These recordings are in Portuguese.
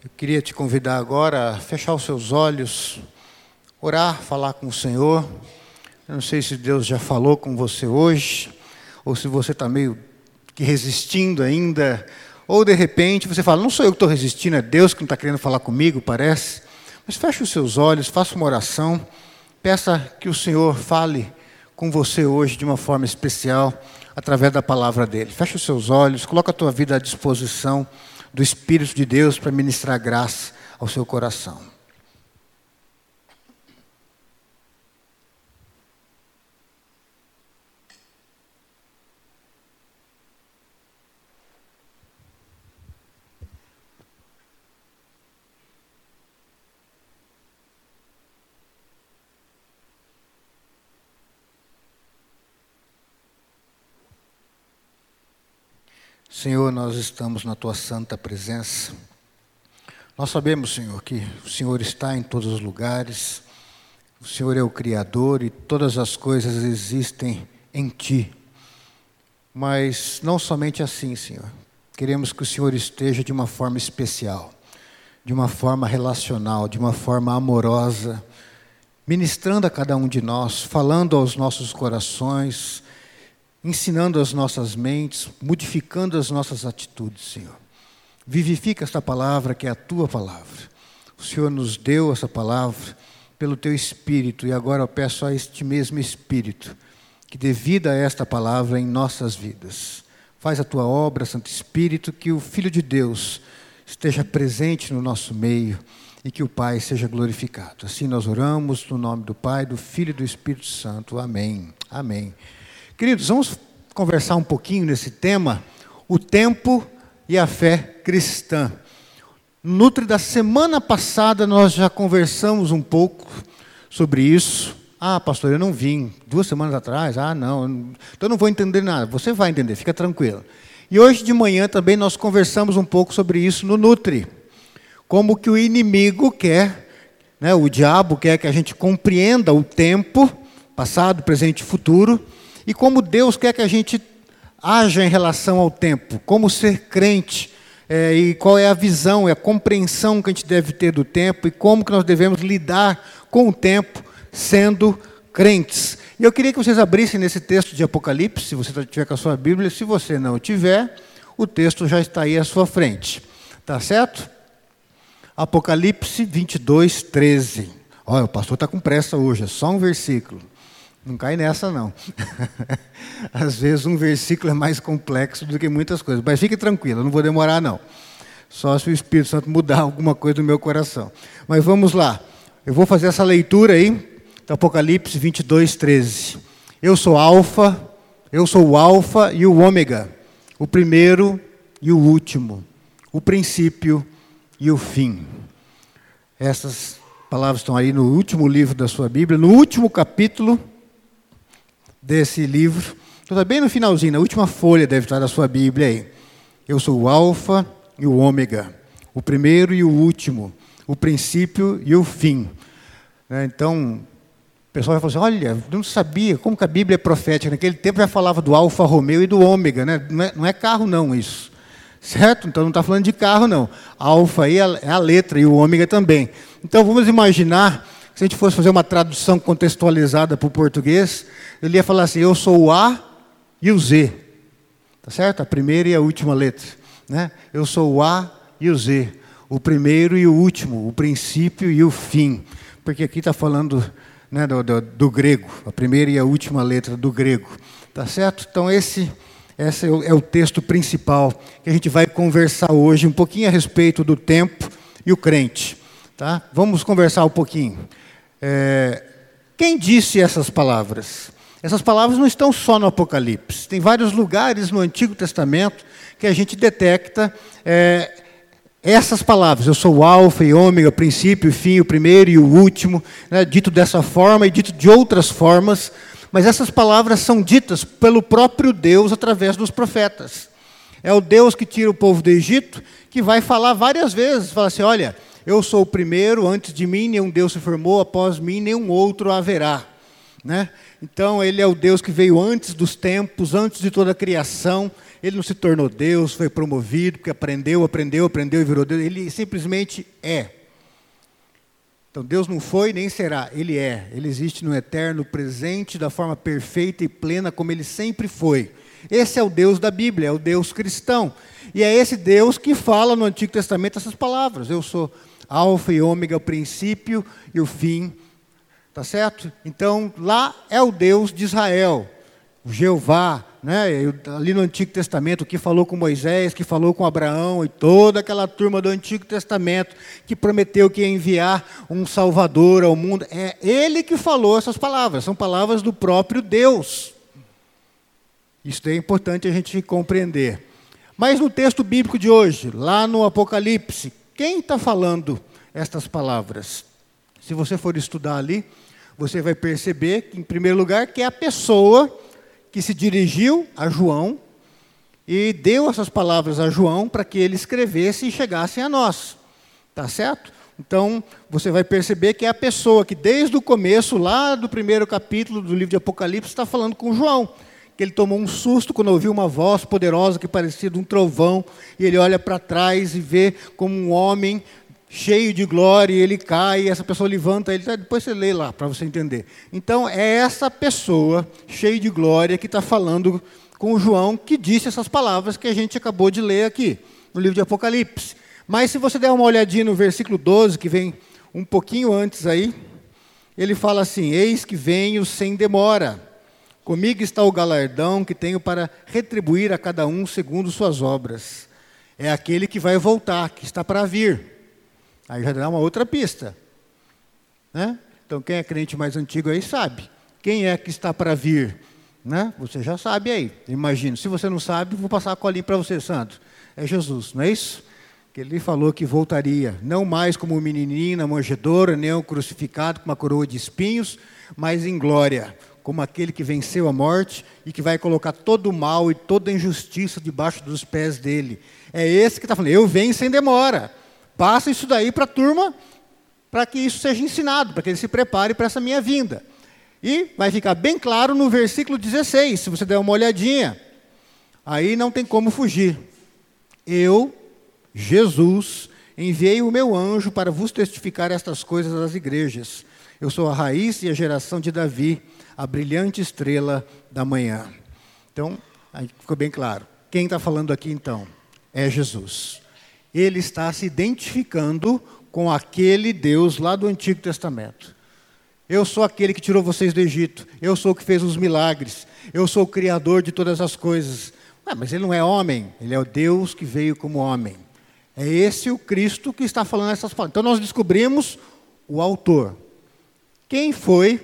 Eu queria te convidar agora a fechar os seus olhos, orar, falar com o Senhor. Eu não sei se Deus já falou com você hoje, ou se você está meio que resistindo ainda, ou de repente você fala: Não sou eu que estou resistindo, é Deus que não está querendo falar comigo, parece. Mas feche os seus olhos, faça uma oração, peça que o Senhor fale com você hoje de uma forma especial, através da palavra dele. Feche os seus olhos, coloca a tua vida à disposição do Espírito de Deus para ministrar graça ao seu coração. Senhor, nós estamos na tua santa presença. Nós sabemos, Senhor, que o Senhor está em todos os lugares. O Senhor é o Criador e todas as coisas existem em Ti. Mas não somente assim, Senhor. Queremos que o Senhor esteja de uma forma especial, de uma forma relacional, de uma forma amorosa, ministrando a cada um de nós, falando aos nossos corações ensinando as nossas mentes, modificando as nossas atitudes, Senhor. Vivifica esta palavra que é a tua palavra. O Senhor nos deu essa palavra pelo teu espírito e agora eu peço a este mesmo espírito que dê vida a esta palavra em nossas vidas. Faz a tua obra, Santo Espírito, que o Filho de Deus esteja presente no nosso meio e que o Pai seja glorificado. Assim nós oramos no nome do Pai, do Filho e do Espírito Santo. Amém. Amém. Queridos, vamos conversar um pouquinho nesse tema, o tempo e a fé cristã. Nutre da semana passada nós já conversamos um pouco sobre isso. Ah, pastor, eu não vim duas semanas atrás. Ah, não, então eu não vou entender nada. Você vai entender, fica tranquilo. E hoje de manhã também nós conversamos um pouco sobre isso no Nutri. Como que o inimigo quer, né, o diabo quer que a gente compreenda o tempo, passado, presente e futuro, e como Deus quer que a gente haja em relação ao tempo, como ser crente, é, e qual é a visão, é a compreensão que a gente deve ter do tempo e como que nós devemos lidar com o tempo sendo crentes. E eu queria que vocês abrissem nesse texto de Apocalipse, se você tiver com a sua Bíblia, se você não tiver, o texto já está aí à sua frente. Tá certo? Apocalipse 22, 13. Olha, o pastor está com pressa hoje, é só um versículo. Não cai nessa, não. Às vezes um versículo é mais complexo do que muitas coisas. Mas fique tranquilo, não vou demorar, não. Só se o Espírito Santo mudar alguma coisa no meu coração. Mas vamos lá. Eu vou fazer essa leitura aí, do Apocalipse 22, 13. Eu sou Alfa, eu sou o Alfa e o Ômega, o primeiro e o último, o princípio e o fim. Essas palavras estão aí no último livro da sua Bíblia, no último capítulo desse livro. Então, está bem no finalzinho, na última folha deve estar da sua Bíblia aí. Eu sou o Alfa e o Ômega, o primeiro e o último, o princípio e o fim. Né, então, o pessoal vai falar assim, olha, não sabia como que a Bíblia é profética. Naquele tempo já falava do Alfa Romeo e do Ômega, né? não, é, não é carro não isso. Certo? Então não está falando de carro não. Alfa aí é, é a letra e o ômega também. Então vamos imaginar se a gente fosse fazer uma tradução contextualizada para o português, ele ia falar assim: eu sou o A e o Z. Tá certo? A primeira e a última letra. Né? Eu sou o A e o Z. O primeiro e o último, o princípio e o fim. Porque aqui está falando né, do, do, do, grego, a primeira e a última letra do grego. Tá certo? Então, esse, esse é o, é o texto principal que a gente vai conversar hoje, um pouquinho a respeito do tempo e o crente. Tá? Vamos conversar um pouquinho. É, quem disse essas palavras? Essas palavras não estão só no Apocalipse. Tem vários lugares no Antigo Testamento que a gente detecta é, essas palavras. Eu sou o Alfa e Ômega, o princípio e fim, o primeiro e o último, né, dito dessa forma e dito de outras formas. Mas essas palavras são ditas pelo próprio Deus através dos profetas. É o Deus que tira o povo do Egito que vai falar várias vezes, fala assim, olha, eu sou o primeiro, antes de mim nenhum Deus se formou, após mim nenhum outro haverá. Né? Então, Ele é o Deus que veio antes dos tempos, antes de toda a criação. ele não se tornou Deus, foi promovido, porque aprendeu, aprendeu, aprendeu e virou Deus. Ele simplesmente é. Então Deus não foi nem será, Ele é. Ele existe no eterno presente da forma perfeita e plena como Ele sempre foi. Esse é o Deus da Bíblia, é o Deus cristão. E é esse Deus que fala no Antigo Testamento essas palavras. Eu sou Alfa e Ômega, o princípio e o fim. Tá certo? Então, lá é o Deus de Israel, o Jeová, né? ali no Antigo Testamento, que falou com Moisés, que falou com Abraão e toda aquela turma do Antigo Testamento que prometeu que ia enviar um Salvador ao mundo. É ele que falou essas palavras, são palavras do próprio Deus. Isso é importante a gente compreender. Mas no texto bíblico de hoje, lá no Apocalipse, quem está falando estas palavras? Se você for estudar ali, você vai perceber, em primeiro lugar, que é a pessoa que se dirigiu a João e deu essas palavras a João para que ele escrevesse e chegassem a nós. Tá certo? Então, você vai perceber que é a pessoa que, desde o começo, lá do primeiro capítulo do livro de Apocalipse, está falando com João. Que ele tomou um susto quando ouviu uma voz poderosa que parecia de um trovão, e ele olha para trás e vê como um homem cheio de glória, e ele cai, e essa pessoa levanta ele, depois você lê lá para você entender. Então é essa pessoa cheia de glória que está falando com o João que disse essas palavras que a gente acabou de ler aqui no livro de Apocalipse. Mas se você der uma olhadinha no versículo 12, que vem um pouquinho antes aí, ele fala assim: Eis que venho sem demora. Comigo está o galardão que tenho para retribuir a cada um segundo suas obras. É aquele que vai voltar, que está para vir. Aí já dá uma outra pista. Né? Então, quem é crente mais antigo aí sabe. Quem é que está para vir? Né? Você já sabe aí, imagino. Se você não sabe, vou passar a colinha para você, Santo. É Jesus, não é isso? Que ele falou que voltaria, não mais como um menininho na manjedoura, nem um crucificado com uma coroa de espinhos, mas em glória, como aquele que venceu a morte e que vai colocar todo o mal e toda a injustiça debaixo dos pés dele. É esse que está falando, eu venho sem demora. Passa isso daí para a turma, para que isso seja ensinado, para que ele se prepare para essa minha vinda. E vai ficar bem claro no versículo 16, se você der uma olhadinha. Aí não tem como fugir. Eu, Jesus, enviei o meu anjo para vos testificar estas coisas às igrejas. Eu sou a raiz e a geração de Davi, a brilhante estrela da manhã. Então, ficou bem claro. Quem está falando aqui então? É Jesus ele está se identificando com aquele Deus lá do Antigo Testamento. Eu sou aquele que tirou vocês do Egito. Eu sou o que fez os milagres. Eu sou o criador de todas as coisas. Mas ele não é homem, ele é o Deus que veio como homem. É esse o Cristo que está falando essas palavras. Então nós descobrimos o autor. Quem foi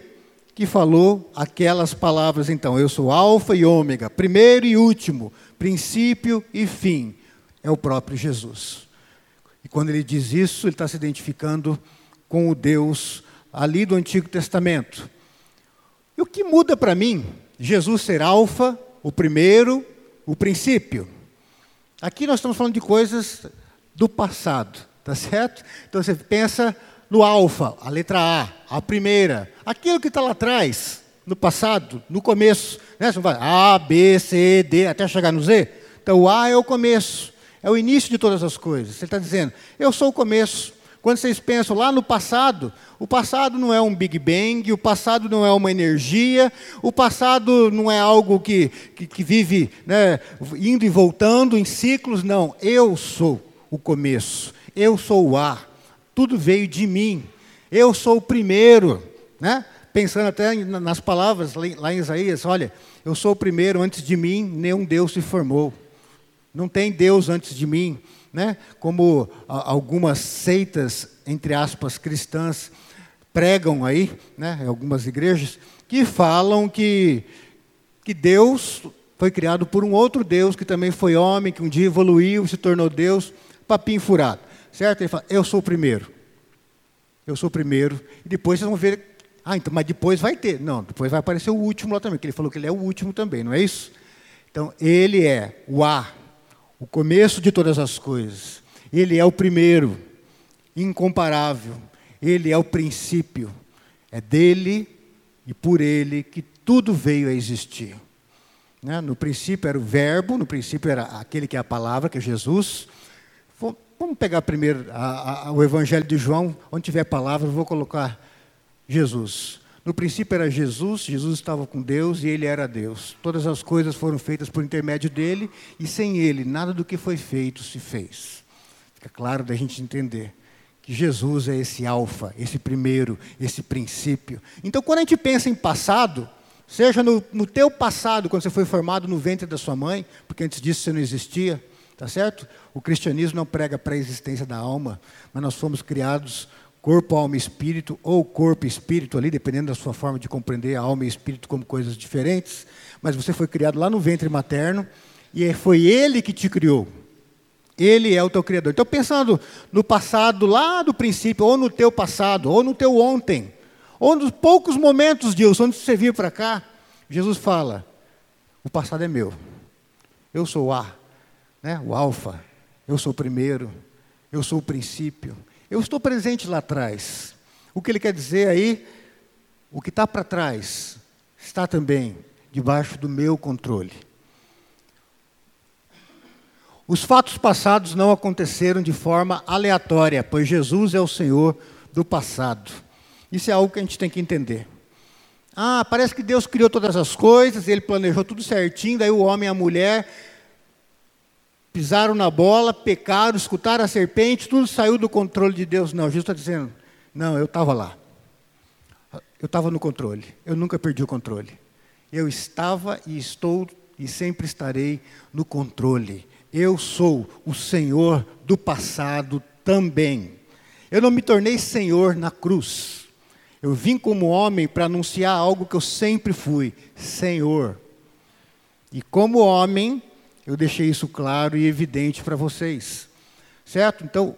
que falou aquelas palavras então? Eu sou Alfa e Ômega, primeiro e último, princípio e fim é o próprio Jesus. E quando ele diz isso, ele está se identificando com o Deus ali do Antigo Testamento. E o que muda para mim, Jesus ser alfa, o primeiro, o princípio? Aqui nós estamos falando de coisas do passado, tá certo? Então você pensa no alfa, a letra A, a primeira, aquilo que está lá atrás, no passado, no começo, né? Você vai A, B, C, D, até chegar no Z. Então o A é o começo é o início de todas as coisas. Ele está dizendo, eu sou o começo. Quando vocês pensam lá no passado, o passado não é um Big Bang, o passado não é uma energia, o passado não é algo que, que, que vive né, indo e voltando em ciclos, não. Eu sou o começo, eu sou o ar, tudo veio de mim, eu sou o primeiro. Né? Pensando até nas palavras lá em Isaías, olha, eu sou o primeiro, antes de mim nenhum Deus se formou. Não tem Deus antes de mim, né? Como algumas seitas, entre aspas, cristãs pregam aí, né? Em algumas igrejas que falam que que Deus foi criado por um outro Deus que também foi homem, que um dia evoluiu, se tornou Deus, papinho furado, certo? Ele fala: eu sou o primeiro, eu sou o primeiro, e depois vocês vão ver ah, então, mas depois vai ter. Não, depois vai aparecer o último lá também, que ele falou que ele é o último também, não é isso? Então, ele é o A, o começo de todas as coisas. Ele é o primeiro, incomparável. Ele é o princípio. É dele e por ele que tudo veio a existir. Né? No princípio era o verbo, no princípio era aquele que é a palavra, que é Jesus. Vamos pegar primeiro a, a, o Evangelho de João, onde tiver palavra, eu vou colocar Jesus. No princípio era Jesus, Jesus estava com Deus e ele era Deus. Todas as coisas foram feitas por intermédio dele e sem ele nada do que foi feito se fez. Fica claro da gente entender que Jesus é esse alfa, esse primeiro, esse princípio. Então, quando a gente pensa em passado, seja no, no teu passado, quando você foi formado no ventre da sua mãe, porque antes disso você não existia, Tá certo? O cristianismo não prega para a existência da alma, mas nós fomos criados corpo, alma e espírito, ou corpo e espírito ali, dependendo da sua forma de compreender a alma e espírito como coisas diferentes. Mas você foi criado lá no ventre materno e é, foi ele que te criou. Ele é o teu criador. Então, pensando no passado, lá do princípio, ou no teu passado, ou no teu ontem, ou nos poucos momentos, Deus, onde você vir para cá, Jesus fala: o passado é meu. Eu sou A, né? o alfa, eu sou o primeiro, eu sou o princípio, eu estou presente lá atrás. O que ele quer dizer aí, o que está para trás, está também debaixo do meu controle. Os fatos passados não aconteceram de forma aleatória, pois Jesus é o Senhor do passado. Isso é algo que a gente tem que entender. Ah, parece que Deus criou todas as coisas, ele planejou tudo certinho, daí o homem e a mulher pisaram na bola, pecaram, escutaram a serpente, tudo saiu do controle de Deus. Não, Jesus está dizendo, não, eu estava lá. Eu estava no controle. Eu nunca perdi o controle. Eu estava e estou e sempre estarei no controle. Eu sou o Senhor do passado também. Eu não me tornei Senhor na cruz. Eu vim como homem para anunciar algo que eu sempre fui: Senhor. E como homem, eu deixei isso claro e evidente para vocês. Certo? Então,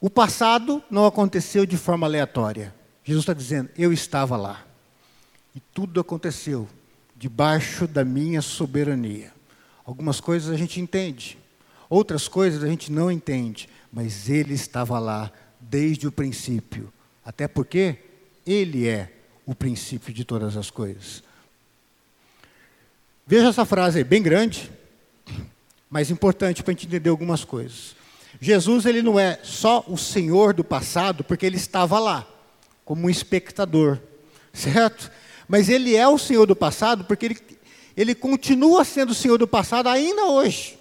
o passado não aconteceu de forma aleatória. Jesus está dizendo: Eu estava lá. E tudo aconteceu debaixo da minha soberania. Algumas coisas a gente entende, outras coisas a gente não entende, mas Ele estava lá desde o princípio. Até porque Ele é o princípio de todas as coisas. Veja essa frase aí, bem grande, mas importante para a gente entender algumas coisas. Jesus ele não é só o Senhor do passado, porque ele estava lá, como um espectador, certo? Mas ele é o Senhor do passado, porque ele, ele continua sendo o Senhor do passado ainda hoje.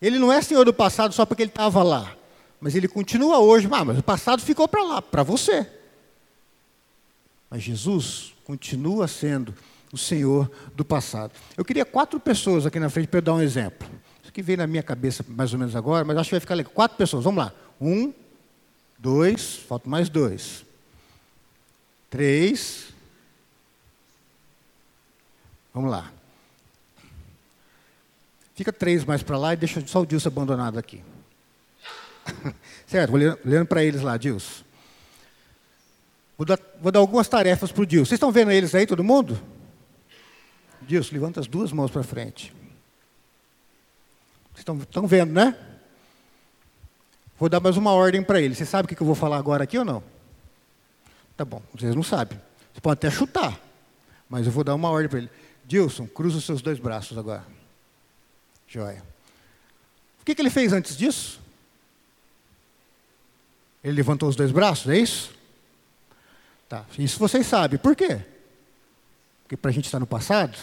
Ele não é Senhor do passado só porque ele estava lá, mas ele continua hoje. Ah, mas o passado ficou para lá, para você. Mas Jesus continua sendo o Senhor do passado. Eu queria quatro pessoas aqui na frente para eu dar um exemplo. Isso que veio na minha cabeça mais ou menos agora, mas acho que vai ficar legal. Quatro pessoas, vamos lá. Um, dois, faltam mais dois. Três. Vamos lá. Fica três mais para lá e deixa só o Dilson abandonado aqui. certo, vou olhando para eles lá, Dilson. Vou dar, vou dar algumas tarefas para o Dilson. Vocês estão vendo eles aí, todo mundo? Dilson, levanta as duas mãos para frente. Vocês estão, estão vendo, né? Vou dar mais uma ordem para ele. Você sabe o que eu vou falar agora aqui ou não? Tá bom, vocês não sabem. Você pode até chutar, mas eu vou dar uma ordem para ele. Dilson, cruza os seus dois braços agora. Joia. O que, que ele fez antes disso? Ele levantou os dois braços, é isso? Tá, isso vocês sabem. Por quê? Porque para a gente estar no passado,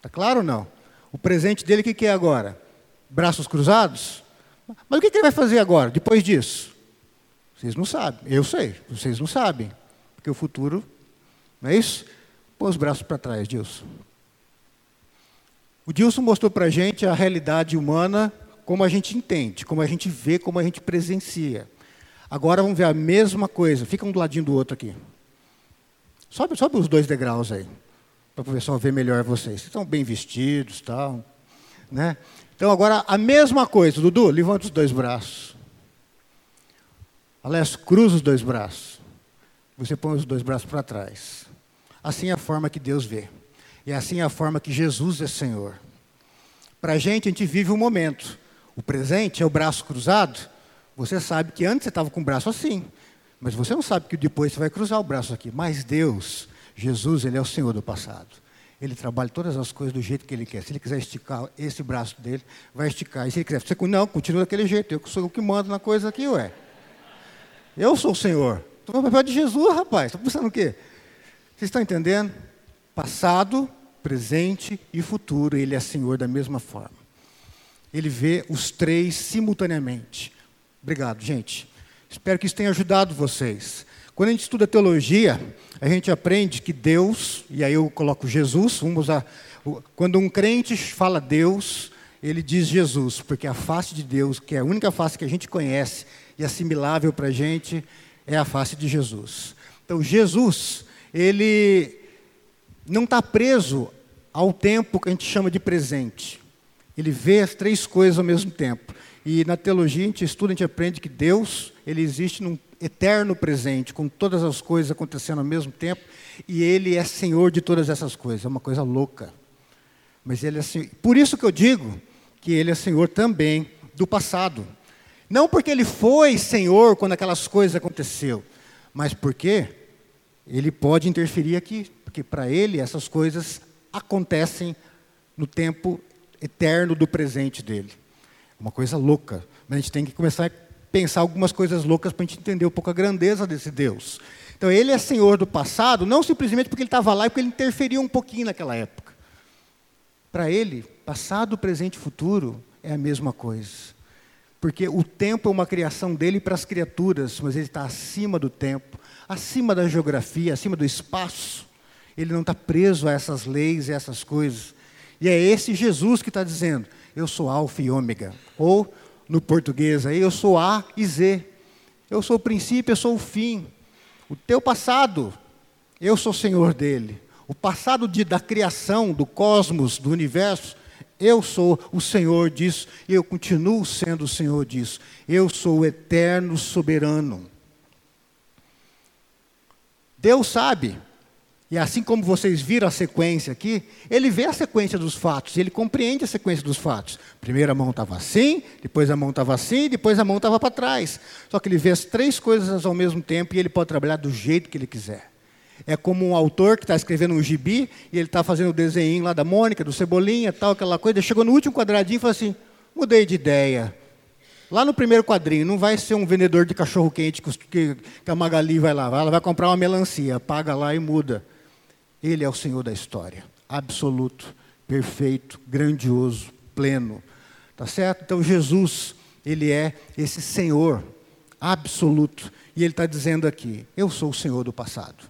Está claro ou não? O presente dele, o que, que é agora? Braços cruzados? Mas o que, que ele vai fazer agora, depois disso? Vocês não sabem. Eu sei, vocês não sabem. Porque o futuro, não é isso? Põe os braços para trás, Dilson. O Dilson mostrou para a gente a realidade humana como a gente entende, como a gente vê, como a gente presencia. Agora vamos ver a mesma coisa. Fica um do ladinho do outro aqui. Sobe, sobe os dois degraus aí para o pessoal ver melhor vocês. Estão bem vestidos, tal, né? Então agora a mesma coisa, Dudu, levanta os dois braços. Aliás, cruza os dois braços. Você põe os dois braços para trás. Assim é a forma que Deus vê. E assim é a forma que Jesus é Senhor. Para a gente, a gente vive um momento. O presente é o braço cruzado. Você sabe que antes você estava com o braço assim. Mas você não sabe que depois você vai cruzar o braço aqui. Mas Deus, Jesus, ele é o Senhor do passado. Ele trabalha todas as coisas do jeito que ele quer. Se ele quiser esticar esse braço dele, vai esticar. E se ele quiser, você, não, continua daquele jeito. Eu sou o que mando na coisa aqui, ué. Eu sou o Senhor. Estou no papel de Jesus, rapaz. Estou pensando o quê? Vocês estão entendendo? Passado, presente e futuro. Ele é Senhor da mesma forma. Ele vê os três simultaneamente. Obrigado, gente. Espero que isso tenha ajudado vocês. Quando a gente estuda teologia, a gente aprende que Deus, e aí eu coloco Jesus, vamos usar, quando um crente fala Deus, ele diz Jesus, porque a face de Deus, que é a única face que a gente conhece e assimilável para a gente, é a face de Jesus. Então, Jesus, ele não está preso ao tempo que a gente chama de presente. Ele vê as três coisas ao mesmo tempo. E na teologia a gente estuda, a gente aprende que Deus, ele existe num eterno presente, com todas as coisas acontecendo ao mesmo tempo, e ele é senhor de todas essas coisas. É uma coisa louca. Mas ele é senhor. Por isso que eu digo que ele é senhor também do passado. Não porque ele foi senhor quando aquelas coisas aconteceram, mas porque ele pode interferir aqui, porque para ele essas coisas acontecem no tempo eterno do presente dele. Uma coisa louca. Mas a gente tem que começar a pensar algumas coisas loucas para a gente entender um pouco a grandeza desse Deus. Então, ele é senhor do passado, não simplesmente porque ele estava lá e porque ele interferiu um pouquinho naquela época. Para ele, passado, presente e futuro é a mesma coisa. Porque o tempo é uma criação dele para as criaturas, mas ele está acima do tempo, acima da geografia, acima do espaço. Ele não está preso a essas leis e essas coisas. E é esse Jesus que está dizendo: Eu sou Alfa e Ômega. Ou no português aí, eu sou A e Z. Eu sou o princípio, eu sou o fim. O teu passado, eu sou senhor dele. O passado de, da criação, do cosmos, do universo, eu sou o senhor disso e eu continuo sendo o senhor disso. Eu sou o eterno soberano. Deus sabe e assim como vocês viram a sequência aqui, ele vê a sequência dos fatos, ele compreende a sequência dos fatos. Primeiro a mão estava assim, depois a mão estava assim, depois a mão estava para trás. Só que ele vê as três coisas ao mesmo tempo e ele pode trabalhar do jeito que ele quiser. É como um autor que está escrevendo um gibi e ele está fazendo o desenho lá da Mônica, do Cebolinha, tal, aquela coisa. Chegou no último quadradinho e falou assim: mudei de ideia. Lá no primeiro quadrinho, não vai ser um vendedor de cachorro quente que, a Magali vai lá. Ela vai comprar uma melancia, paga lá e muda. Ele é o Senhor da história, absoluto, perfeito, grandioso, pleno. Tá certo? Então Jesus, ele é esse Senhor absoluto. E ele está dizendo aqui: Eu sou o Senhor do passado.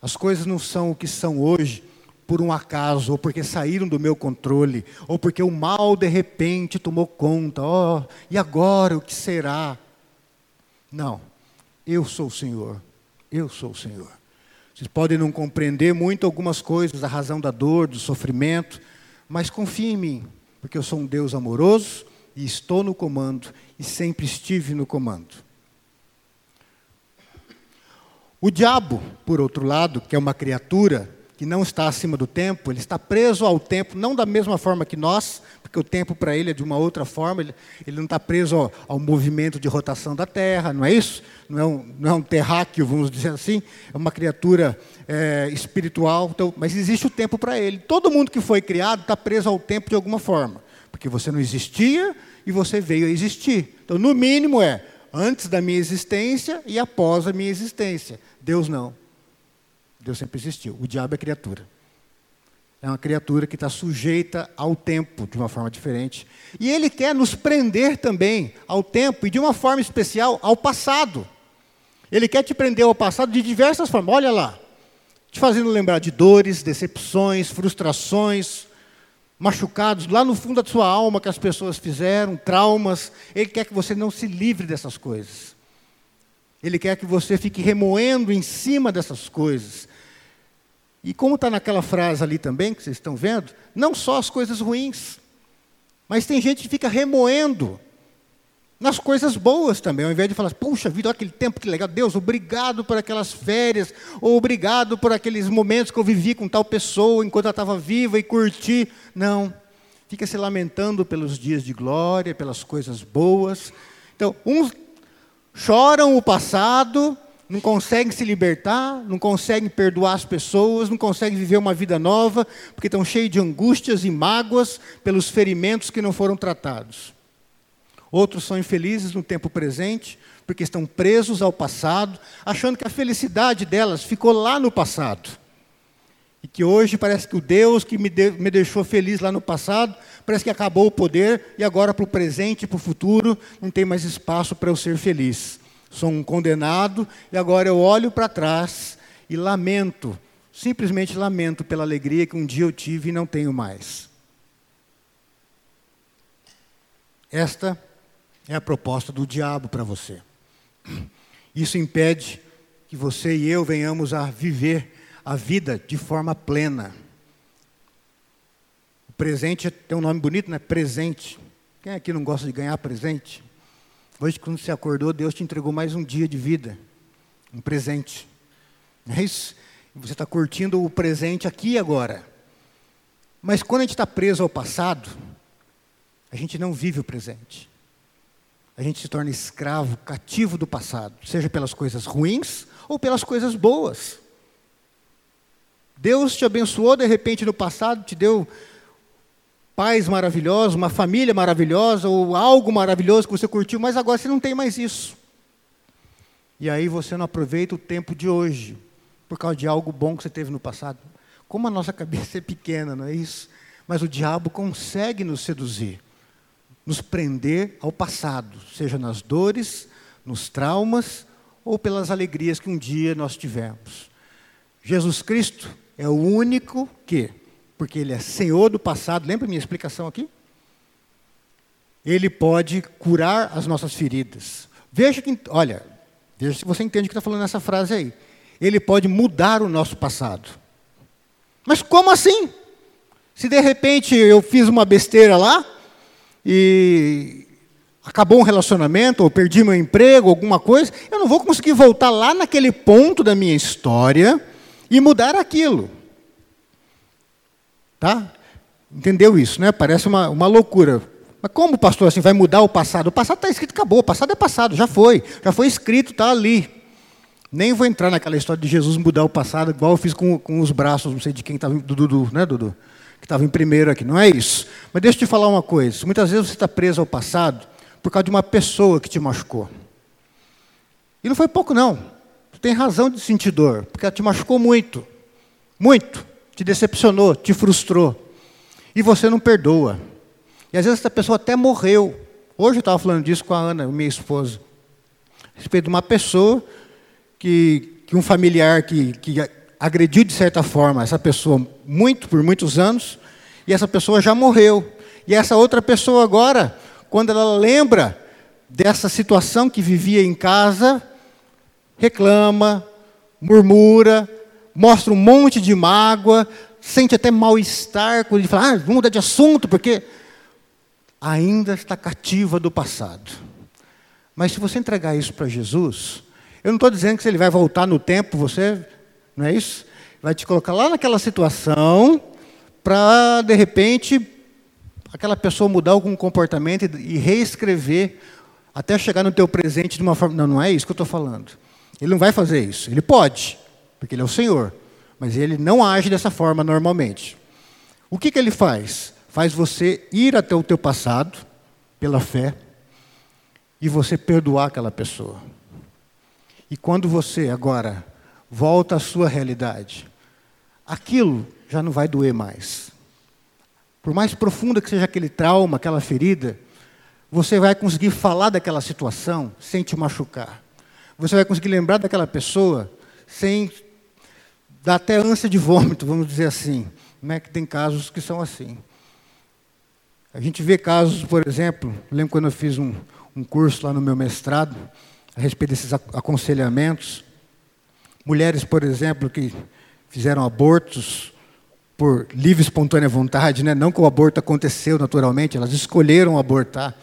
As coisas não são o que são hoje por um acaso, ou porque saíram do meu controle, ou porque o mal de repente tomou conta. Oh, e agora o que será? Não, eu sou o Senhor. Eu sou o Senhor. Vocês podem não compreender muito algumas coisas, a razão da dor, do sofrimento, mas confie em mim, porque eu sou um Deus amoroso e estou no comando e sempre estive no comando. O diabo, por outro lado, que é uma criatura que não está acima do tempo, ele está preso ao tempo, não da mesma forma que nós, porque o tempo para ele é de uma outra forma, ele, ele não está preso ao, ao, movimento de rotação da Terra, não é isso? Não é um, não é um terráqueo, vamos dizer assim, é uma criatura é, espiritual, então, mas existe o tempo para ele. Todo mundo que foi criado está preso ao tempo de alguma forma, porque você não existia e você veio a existir. Então, no mínimo é antes da minha existência e após a minha existência. Deus não. Deus sempre existiu. O diabo é criatura. É uma criatura que está sujeita ao tempo de uma forma diferente. E ele quer nos prender também ao tempo e de uma forma especial ao passado. Ele quer te prender ao passado de diversas formas. Olha lá. Te fazendo lembrar de dores, decepções, frustrações, machucados lá no fundo da sua alma que as pessoas fizeram, traumas. Ele quer que você não se livre dessas coisas. Ele quer que você fique remoendo em cima dessas coisas. E como está naquela frase ali também, que vocês estão vendo, não só as coisas ruins, mas tem gente que fica remoendo nas coisas boas também, ao invés de falar, puxa vida, olha aquele tempo que legal, Deus, obrigado por aquelas férias, ou obrigado por aqueles momentos que eu vivi com tal pessoa enquanto ela estava viva e curti. Não, fica se lamentando pelos dias de glória, pelas coisas boas. Então, uns choram o passado, não conseguem se libertar, não conseguem perdoar as pessoas, não conseguem viver uma vida nova, porque estão cheios de angústias e mágoas pelos ferimentos que não foram tratados. Outros são infelizes no tempo presente, porque estão presos ao passado, achando que a felicidade delas ficou lá no passado. E que hoje parece que o Deus que me, de, me deixou feliz lá no passado, parece que acabou o poder e agora para o presente e para o futuro não tem mais espaço para eu ser feliz. Sou um condenado e agora eu olho para trás e lamento, simplesmente lamento pela alegria que um dia eu tive e não tenho mais. Esta é a proposta do diabo para você. Isso impede que você e eu venhamos a viver a vida de forma plena. O presente tem um nome bonito, né? Presente. Quem aqui não gosta de ganhar presente? Hoje, quando você acordou, Deus te entregou mais um dia de vida, um presente. Não é isso? Você está curtindo o presente aqui e agora. Mas quando a gente está preso ao passado, a gente não vive o presente a gente se torna escravo, cativo do passado, seja pelas coisas ruins ou pelas coisas boas. Deus te abençoou de repente no passado, te deu pais maravilhosos, uma família maravilhosa ou algo maravilhoso que você curtiu, mas agora você não tem mais isso. E aí você não aproveita o tempo de hoje por causa de algo bom que você teve no passado. Como a nossa cabeça é pequena, não é isso? Mas o diabo consegue nos seduzir nos prender ao passado, seja nas dores, nos traumas ou pelas alegrias que um dia nós tivemos. Jesus Cristo é o único que, porque Ele é Senhor do passado, lembra minha explicação aqui? Ele pode curar as nossas feridas. Veja que, olha, veja se você entende o que está falando nessa frase aí. Ele pode mudar o nosso passado. Mas como assim? Se de repente eu fiz uma besteira lá, e acabou um relacionamento, ou perdi meu emprego, alguma coisa, eu não vou conseguir voltar lá naquele ponto da minha história e mudar aquilo. Tá? Entendeu isso, né? Parece uma, uma loucura. Mas como, pastor, assim, vai mudar o passado? O passado está escrito, acabou. O passado é passado, já foi. Já foi escrito, está ali. Nem vou entrar naquela história de Jesus mudar o passado, igual eu fiz com, com os braços, não sei de quem estava, do Dudu, né, Dudu? que estava em primeiro aqui. Não é isso. Mas deixa eu te falar uma coisa. Muitas vezes você está preso ao passado por causa de uma pessoa que te machucou. E não foi pouco, não. Tu tem razão de sentir dor, porque ela te machucou muito. Muito. Te decepcionou, te frustrou. E você não perdoa. E às vezes essa pessoa até morreu. Hoje eu estava falando disso com a Ana, minha esposa. A respeito de uma pessoa que, que um familiar que, que agrediu de certa forma essa pessoa muito por muitos anos e essa pessoa já morreu. E essa outra pessoa agora, quando ela lembra dessa situação que vivia em casa, reclama, murmura, mostra um monte de mágoa, sente até mal-estar quando ele fala, ah, vamos mudar de assunto, porque ainda está cativa do passado. Mas se você entregar isso para Jesus, eu não estou dizendo que se ele vai voltar no tempo, você não é isso? Vai te colocar lá naquela situação para, de repente, aquela pessoa mudar algum comportamento e reescrever até chegar no teu presente de uma forma. Não, não é isso que eu estou falando. Ele não vai fazer isso. Ele pode, porque ele é o Senhor. Mas ele não age dessa forma normalmente. O que, que ele faz? Faz você ir até o teu passado, pela fé, e você perdoar aquela pessoa. E quando você agora volta à sua realidade, aquilo já não vai doer mais. Por mais profunda que seja aquele trauma, aquela ferida, você vai conseguir falar daquela situação sem te machucar. Você vai conseguir lembrar daquela pessoa sem dar até ânsia de vômito, vamos dizer assim. Não é que tem casos que são assim. A gente vê casos, por exemplo, lembro quando eu fiz um, um curso lá no meu mestrado, a respeito desses aconselhamentos. Mulheres, por exemplo, que fizeram abortos por livre e espontânea vontade, né? não que o aborto aconteceu naturalmente, elas escolheram abortar.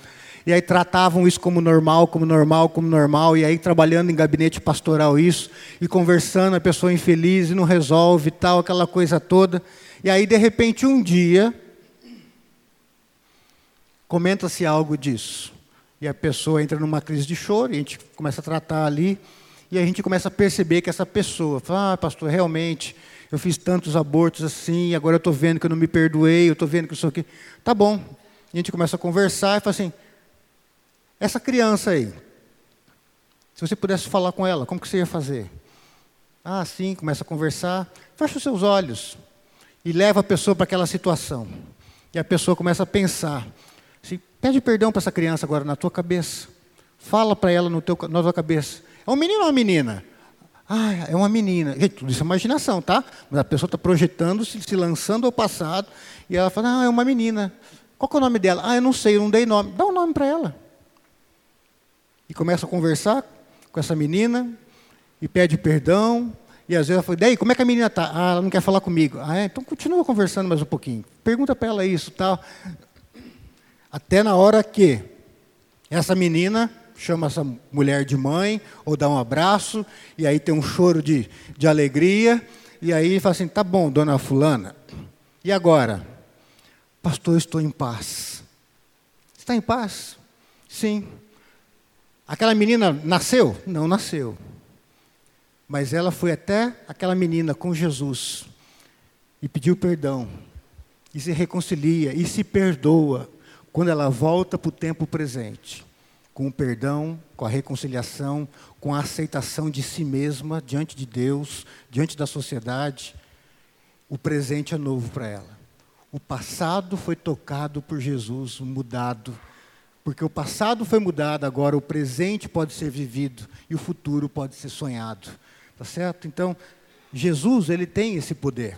E aí tratavam isso como normal, como normal, como normal, e aí trabalhando em gabinete pastoral isso, e conversando, a pessoa infeliz e não resolve tal, aquela coisa toda. E aí, de repente, um dia, comenta-se algo disso. E a pessoa entra numa crise de choro, e a gente começa a tratar ali, e a gente começa a perceber que essa pessoa, fala, ah, pastor, realmente, eu fiz tantos abortos assim, agora eu estou vendo que eu não me perdoei, eu estou vendo que isso aqui. Tá bom. E a gente começa a conversar e fala assim, essa criança aí, se você pudesse falar com ela, como que você ia fazer? Ah, sim, começa a conversar, fecha os seus olhos e leva a pessoa para aquela situação. E a pessoa começa a pensar, assim, pede perdão para essa criança agora na tua cabeça. Fala para ela no teu, na tua cabeça. É um menino ou uma menina? Ah, é uma menina. Gente, tudo isso é imaginação, tá? Mas a pessoa está projetando, se, se lançando ao passado, e ela fala, ah, é uma menina. Qual é o nome dela? Ah, eu não sei, eu não dei nome. Dá um nome para ela. E começa a conversar com essa menina, e pede perdão, e às vezes ela fala, daí, como é que a menina está? Ah, ela não quer falar comigo. Ah, é? então continua conversando mais um pouquinho. Pergunta para ela isso tal. Até na hora que essa menina chama essa mulher de mãe, ou dá um abraço, e aí tem um choro de, de alegria, e aí fala assim: tá bom, dona Fulana, e agora? Pastor, estou em paz. Está em paz? Sim. Aquela menina nasceu? Não nasceu. Mas ela foi até aquela menina com Jesus e pediu perdão, e se reconcilia, e se perdoa, quando ela volta para o tempo presente com o perdão, com a reconciliação, com a aceitação de si mesma diante de Deus, diante da sociedade, o presente é novo para ela. O passado foi tocado por Jesus, mudado. Porque o passado foi mudado, agora o presente pode ser vivido e o futuro pode ser sonhado. Tá certo? Então, Jesus, ele tem esse poder.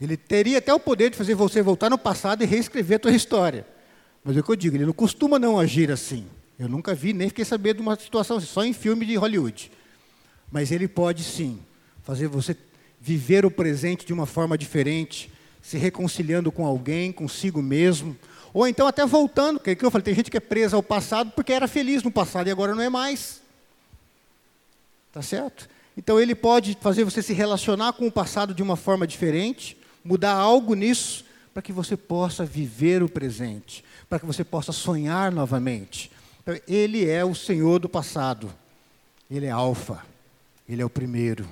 Ele teria até o poder de fazer você voltar no passado e reescrever a tua história. Mas é o que eu digo, ele não costuma não agir assim. Eu nunca vi, nem fiquei sabendo de uma situação assim, só em filme de Hollywood. Mas ele pode sim fazer você viver o presente de uma forma diferente, se reconciliando com alguém, consigo mesmo, ou então até voltando, que, é que eu falei, tem gente que é presa ao passado porque era feliz no passado e agora não é mais. Tá certo? Então ele pode fazer você se relacionar com o passado de uma forma diferente, mudar algo nisso, para que você possa viver o presente para que você possa sonhar novamente. Então, ele é o Senhor do passado. Ele é Alfa. Ele é o primeiro.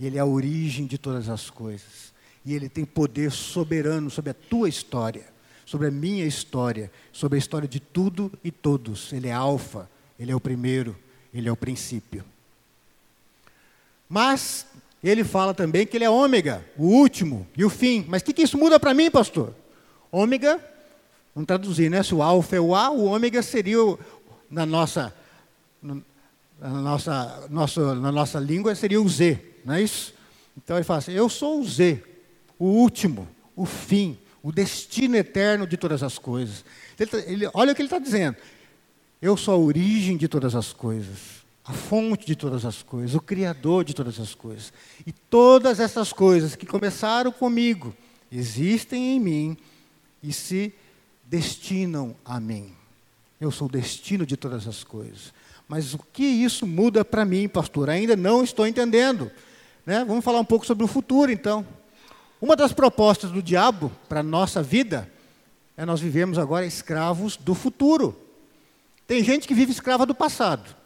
Ele é a origem de todas as coisas. E ele tem poder soberano sobre a tua história, sobre a minha história, sobre a história de tudo e todos. Ele é Alfa. Ele é o primeiro. Ele é o princípio. Mas ele fala também que ele é ômega, o último e o fim. Mas o que, que isso muda para mim, pastor? Ômega Vamos traduzir, né? Se o alfa é o A, o ômega seria o, na nossa na nossa, nossa, na nossa língua seria o Z, não é isso? Então ele fala assim: Eu sou o Z, o último, o fim, o destino eterno de todas as coisas. Ele, tá, ele, olha o que ele está dizendo: Eu sou a origem de todas as coisas, a fonte de todas as coisas, o Criador de todas as coisas. E todas essas coisas que começaram comigo existem em mim e se destinam a mim. Eu sou o destino de todas as coisas. Mas o que isso muda para mim, pastor? Ainda não estou entendendo. Né? Vamos falar um pouco sobre o futuro, então. Uma das propostas do diabo para a nossa vida é nós vivemos agora escravos do futuro. Tem gente que vive escrava do passado.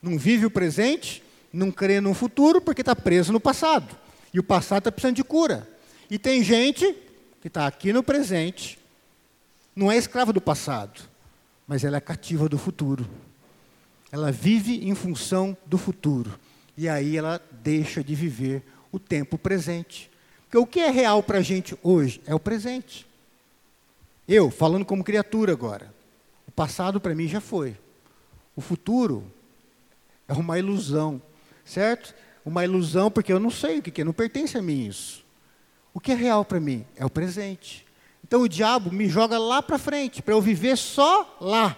Não vive o presente, não crê no futuro porque está preso no passado. E o passado está precisando de cura. E tem gente que está aqui no presente, não é escrava do passado, mas ela é cativa do futuro. Ela vive em função do futuro. E aí ela deixa de viver o tempo presente. Porque o que é real para a gente hoje é o presente. Eu, falando como criatura agora, o passado para mim já foi. O futuro é uma ilusão, certo? Uma ilusão porque eu não sei o que é, não pertence a mim isso. O que é real para mim é o presente. Então o diabo me joga lá para frente, para eu viver só lá.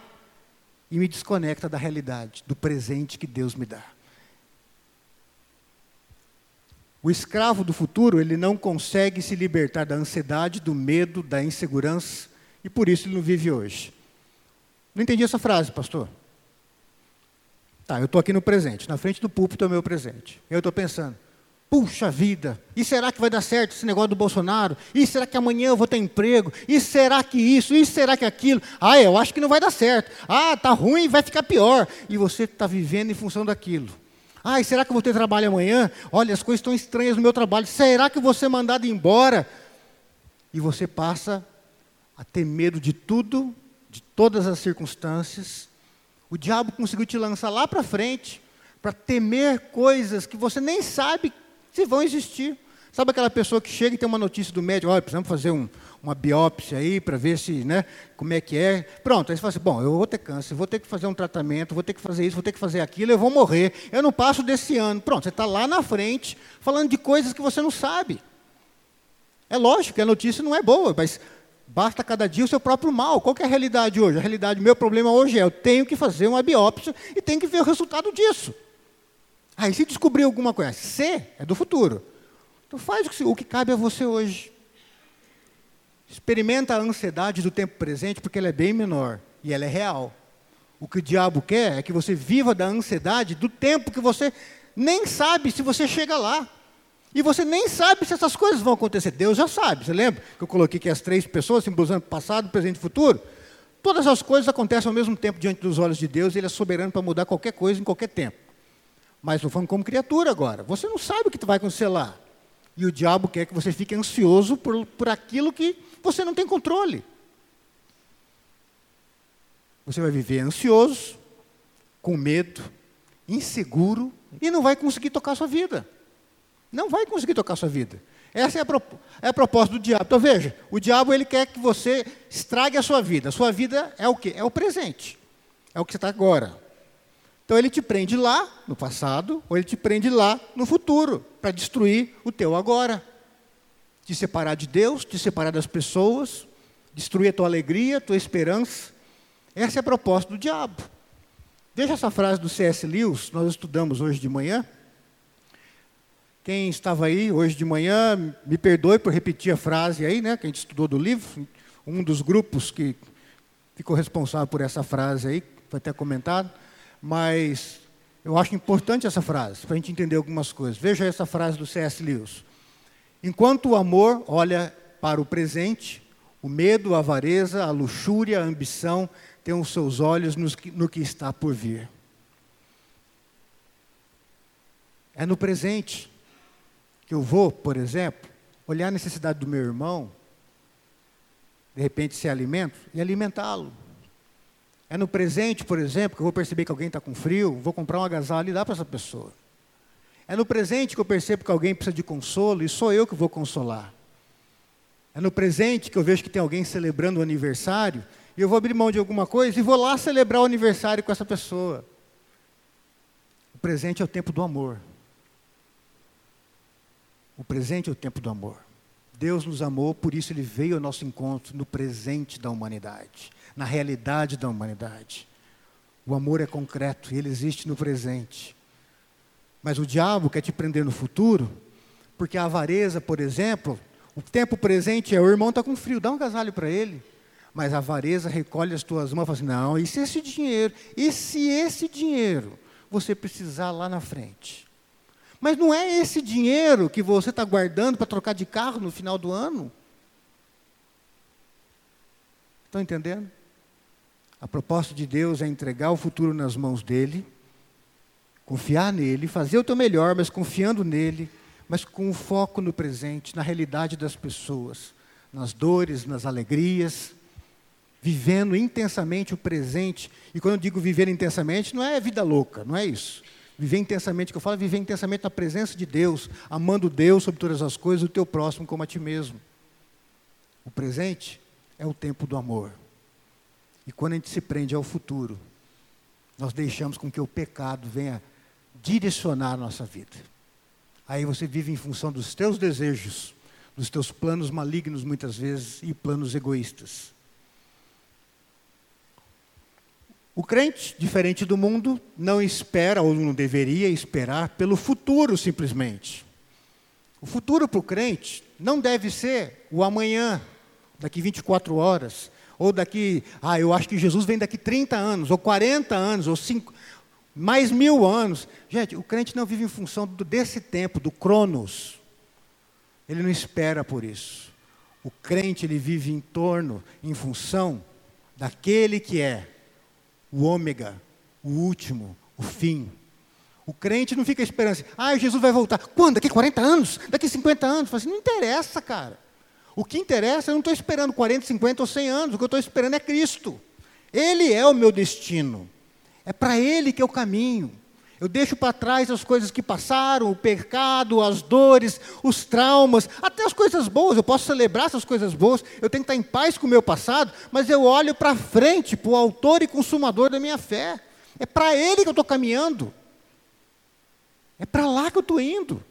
E me desconecta da realidade, do presente que Deus me dá. O escravo do futuro, ele não consegue se libertar da ansiedade, do medo, da insegurança, e por isso ele não vive hoje. Não entendi essa frase, pastor. Tá, eu estou aqui no presente, na frente do púlpito é o meu presente. Eu estou pensando, Puxa vida, e será que vai dar certo esse negócio do Bolsonaro? E será que amanhã eu vou ter emprego? E será que isso? E será que aquilo? Ah, eu acho que não vai dar certo. Ah, tá ruim, vai ficar pior. E você está vivendo em função daquilo. E será que eu vou ter trabalho amanhã? Olha, as coisas estão estranhas no meu trabalho. Será que eu vou ser mandado embora? E você passa a ter medo de tudo, de todas as circunstâncias. O diabo conseguiu te lançar lá para frente para temer coisas que você nem sabe se vão existir. Sabe aquela pessoa que chega e tem uma notícia do médico, olha, precisamos fazer um, uma biópsia aí para ver se, né, como é que é. Pronto, aí você fala assim, bom, eu vou ter câncer, vou ter que fazer um tratamento, vou ter que fazer isso, vou ter que fazer aquilo, eu vou morrer, eu não passo desse ano. Pronto, você está lá na frente falando de coisas que você não sabe. É lógico que a notícia não é boa, mas basta cada dia o seu próprio mal. Qual é a realidade hoje? A realidade, meu problema hoje é, eu tenho que fazer uma biópsia e tenho que ver o resultado disso. Aí se descobrir alguma coisa, C é do futuro. Então faz o que cabe a você hoje. Experimenta a ansiedade do tempo presente, porque ela é bem menor e ela é real. O que o diabo quer é que você viva da ansiedade do tempo que você nem sabe se você chega lá. E você nem sabe se essas coisas vão acontecer. Deus já sabe. Você lembra que eu coloquei aqui as três pessoas simbolizando passado, presente e futuro? Todas as coisas acontecem ao mesmo tempo diante dos olhos de Deus, e Ele é soberano para mudar qualquer coisa em qualquer tempo. Mas estou falando como criatura agora. Você não sabe o que vai acontecer lá. E o diabo quer que você fique ansioso por, por aquilo que você não tem controle. Você vai viver ansioso, com medo, inseguro e não vai conseguir tocar a sua vida. Não vai conseguir tocar a sua vida. Essa é a, é a proposta do diabo. Então veja, o diabo ele quer que você estrague a sua vida. A sua vida é o quê? É o presente. É o que você está agora. Então ele te prende lá, no passado, ou ele te prende lá, no futuro, para destruir o teu agora. Te separar de Deus, te separar das pessoas, destruir a tua alegria, a tua esperança. Essa é a proposta do diabo. Veja essa frase do C.S. Lewis, nós estudamos hoje de manhã. Quem estava aí hoje de manhã, me perdoe por repetir a frase aí, né, que a gente estudou do livro. Um dos grupos que ficou responsável por essa frase aí, foi até comentado mas eu acho importante essa frase, para a gente entender algumas coisas. Veja essa frase do C.S. Lewis. Enquanto o amor olha para o presente, o medo, a avareza, a luxúria, a ambição têm os seus olhos no que está por vir. É no presente que eu vou, por exemplo, olhar a necessidade do meu irmão, de repente ser alimento, e alimentá-lo. É no presente, por exemplo, que eu vou perceber que alguém está com frio, vou comprar um agasalho e dar para essa pessoa. É no presente que eu percebo que alguém precisa de consolo e sou eu que vou consolar. É no presente que eu vejo que tem alguém celebrando o aniversário e eu vou abrir mão de alguma coisa e vou lá celebrar o aniversário com essa pessoa. O presente é o tempo do amor. O presente é o tempo do amor. Deus nos amou, por isso Ele veio ao nosso encontro no presente da humanidade na realidade da humanidade. O amor é concreto e ele existe no presente. Mas o diabo quer te prender no futuro, porque a avareza, por exemplo, o tempo presente é o irmão está com frio, dá um agasalho para ele. Mas a avareza recolhe as tuas mãos e fala assim: não, e se esse dinheiro, e se esse dinheiro você precisar lá na frente? Mas não é esse dinheiro que você está guardando para trocar de carro no final do ano? Estão entendendo? A proposta de Deus é entregar o futuro nas mãos dele, confiar nele, fazer o teu melhor, mas confiando nele, mas com o foco no presente, na realidade das pessoas, nas dores, nas alegrias, vivendo intensamente o presente. E quando eu digo viver intensamente, não é vida louca, não é isso. Viver intensamente, que eu falo, é viver intensamente na presença de Deus, amando Deus sobre todas as coisas, o teu próximo como a ti mesmo. O presente é o tempo do amor. E quando a gente se prende ao futuro, nós deixamos com que o pecado venha direcionar a nossa vida. Aí você vive em função dos teus desejos, dos teus planos malignos muitas vezes e planos egoístas. O crente, diferente do mundo, não espera ou não deveria esperar pelo futuro simplesmente. O futuro para o crente não deve ser o amanhã, daqui 24 horas, ou daqui, ah, eu acho que Jesus vem daqui 30 anos, ou 40 anos, ou 5. mais mil anos. Gente, o crente não vive em função desse tempo, do cronos. Ele não espera por isso. O crente ele vive em torno, em função daquele que é o ômega, o último, o fim. O crente não fica esperando assim, ah, Jesus vai voltar. Quando? Daqui 40 anos? Daqui 50 anos? Fala assim, não interessa, cara. O que interessa, eu não estou esperando 40, 50 ou 100 anos, o que eu estou esperando é Cristo. Ele é o meu destino. É para Ele que eu caminho. Eu deixo para trás as coisas que passaram, o pecado, as dores, os traumas, até as coisas boas. Eu posso celebrar essas coisas boas, eu tenho que estar em paz com o meu passado, mas eu olho para frente, para o autor e consumador da minha fé. É para Ele que eu estou caminhando. É para lá que eu estou indo.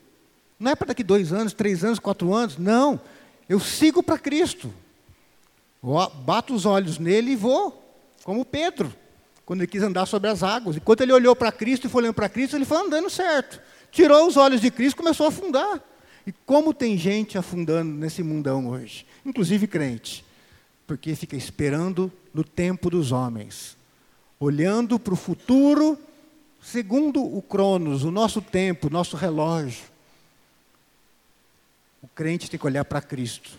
Não é para daqui dois anos, três anos, quatro anos. Não. Eu sigo para Cristo. Bato os olhos nele e vou, como Pedro, quando ele quis andar sobre as águas. Enquanto ele olhou para Cristo e foi olhando para Cristo, ele foi andando certo. Tirou os olhos de Cristo e começou a afundar. E como tem gente afundando nesse mundão hoje, inclusive crente, porque fica esperando no tempo dos homens, olhando para o futuro, segundo o Cronos, o nosso tempo, o nosso relógio. O crente tem que olhar para Cristo.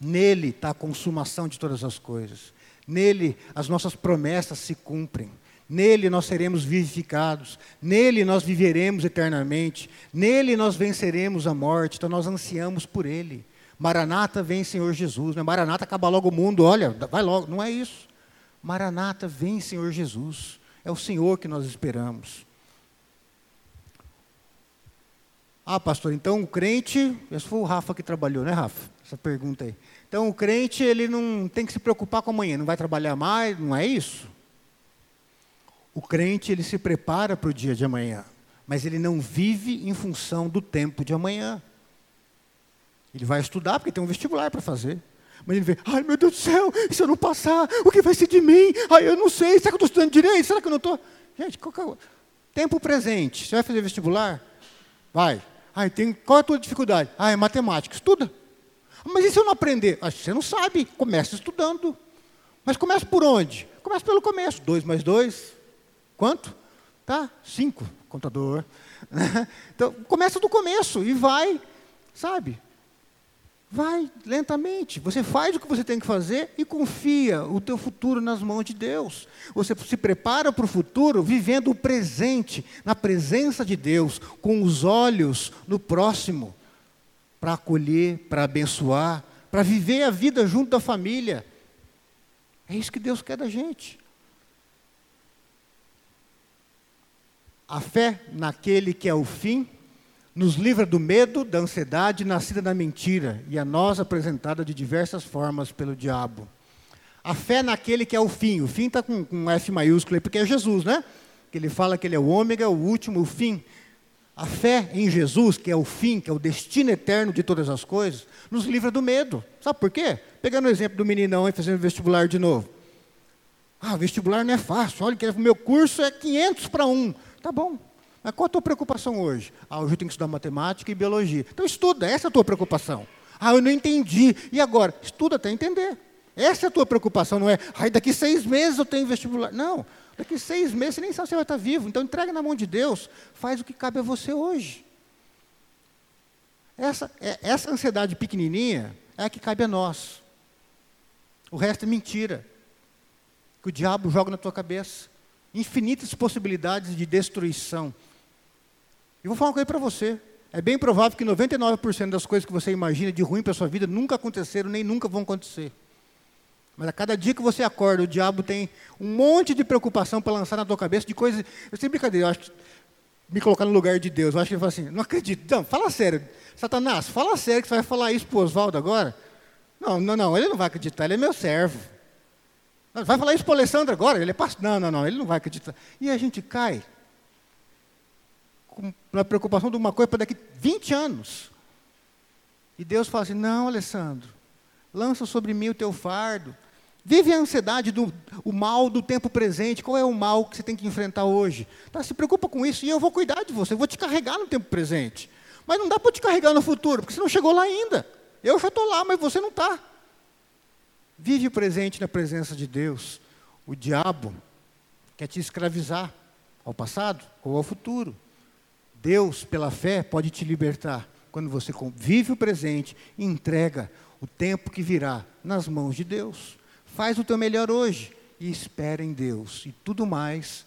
Nele está a consumação de todas as coisas. Nele as nossas promessas se cumprem. Nele nós seremos vivificados. Nele nós viveremos eternamente. Nele nós venceremos a morte. Então nós ansiamos por Ele. Maranata vem Senhor Jesus. Né? Maranata acaba logo o mundo. Olha, vai logo. Não é isso. Maranata vem Senhor Jesus. É o Senhor que nós esperamos. Ah, pastor, então o crente, esse foi o Rafa que trabalhou, né, Rafa? Essa pergunta aí. Então o crente, ele não tem que se preocupar com amanhã, não vai trabalhar mais, não é isso? O crente, ele se prepara para o dia de amanhã, mas ele não vive em função do tempo de amanhã. Ele vai estudar porque tem um vestibular para fazer. Mas ele vê, ai meu Deus do céu, e se eu não passar, o que vai ser de mim? Ai, eu não sei, será que eu estou estudando direito? Será que eu não estou? Gente, qual é o... tempo presente, você vai fazer vestibular? Vai. Ai, tem... Qual é a tua dificuldade? Ah, é matemática. Estuda. Mas e se eu não aprender? Ah, você não sabe, começa estudando. Mas começa por onde? Começa pelo começo. Dois mais dois, quanto? Tá? Cinco, contador. então, começa do começo e vai, sabe? Vai lentamente. Você faz o que você tem que fazer e confia o teu futuro nas mãos de Deus. Você se prepara para o futuro vivendo o presente, na presença de Deus, com os olhos no próximo, para acolher, para abençoar, para viver a vida junto da família. É isso que Deus quer da gente. A fé naquele que é o fim nos livra do medo, da ansiedade nascida da mentira e a nós apresentada de diversas formas pelo diabo. A fé naquele que é o fim, o fim está com, com F maiúsculo aí, porque é Jesus, né? Que ele fala que ele é o ômega, o último, o fim. A fé em Jesus, que é o fim, que é o destino eterno de todas as coisas, nos livra do medo. Sabe por quê? Pegando o exemplo do meninão aí fazendo vestibular de novo. Ah, vestibular não é fácil. Olha, o meu curso é 500 para 1. Tá bom, mas qual a tua preocupação hoje? Ah, hoje eu tenho que estudar matemática e biologia. Então estuda, essa é a tua preocupação. Ah, eu não entendi. E agora? Estuda até entender. Essa é a tua preocupação, não é? Ah, daqui seis meses eu tenho vestibular. Não, daqui seis meses você nem sabe se vai estar vivo. Então entrega na mão de Deus, faz o que cabe a você hoje. Essa, é, essa ansiedade pequenininha é a que cabe a nós. O resto é mentira. Que o diabo joga na tua cabeça. Infinitas possibilidades de destruição. E vou falar uma coisa para você. É bem provável que 99% das coisas que você imagina de ruim para sua vida nunca aconteceram, nem nunca vão acontecer. Mas a cada dia que você acorda, o diabo tem um monte de preocupação para lançar na tua cabeça de coisas. Eu sei brincadeira, eu acho me colocar no lugar de Deus. Eu acho que ele fala assim: não acredito. Não, fala sério. Satanás, fala sério que você vai falar isso para o Oswaldo agora? Não, não, não, ele não vai acreditar, ele é meu servo. Vai falar isso para o Alessandro agora? Ele é pastor. Não, não, não, ele não vai acreditar. E a gente cai na preocupação de uma coisa para daqui 20 anos. E Deus fala assim: Não, Alessandro, lança sobre mim o teu fardo. Vive a ansiedade do o mal do tempo presente. Qual é o mal que você tem que enfrentar hoje? Tá, se preocupa com isso e eu vou cuidar de você. Eu vou te carregar no tempo presente. Mas não dá para te carregar no futuro, porque você não chegou lá ainda. Eu já estou lá, mas você não está. Vive o presente na presença de Deus. O diabo quer te escravizar. ao passado ou ao futuro. Deus, pela fé, pode te libertar quando você vive o presente e entrega o tempo que virá nas mãos de Deus. Faz o teu melhor hoje e espera em Deus, e tudo mais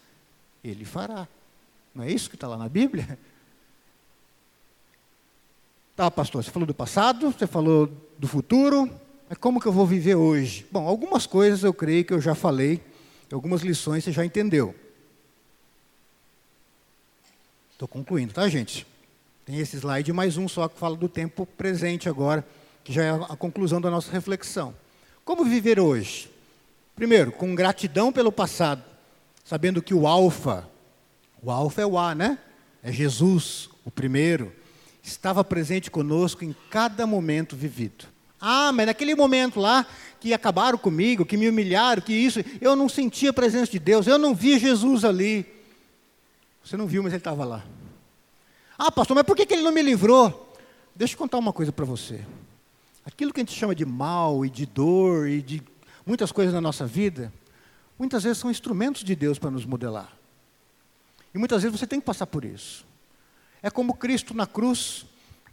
Ele fará. Não é isso que está lá na Bíblia? Tá, pastor, você falou do passado, você falou do futuro, mas como que eu vou viver hoje? Bom, algumas coisas eu creio que eu já falei, algumas lições você já entendeu. Estou concluindo, tá, gente? Tem esse slide mais um só que fala do tempo presente agora, que já é a conclusão da nossa reflexão. Como viver hoje? Primeiro, com gratidão pelo passado, sabendo que o alfa, o alfa é o A, né? É Jesus, o primeiro estava presente conosco em cada momento vivido. Ah, mas naquele momento lá que acabaram comigo, que me humilharam, que isso, eu não sentia a presença de Deus, eu não via Jesus ali. Você não viu, mas ele estava lá. Ah, pastor, mas por que, que ele não me livrou? Deixa eu contar uma coisa para você. Aquilo que a gente chama de mal e de dor e de muitas coisas na nossa vida, muitas vezes são instrumentos de Deus para nos modelar. E muitas vezes você tem que passar por isso. É como Cristo na cruz,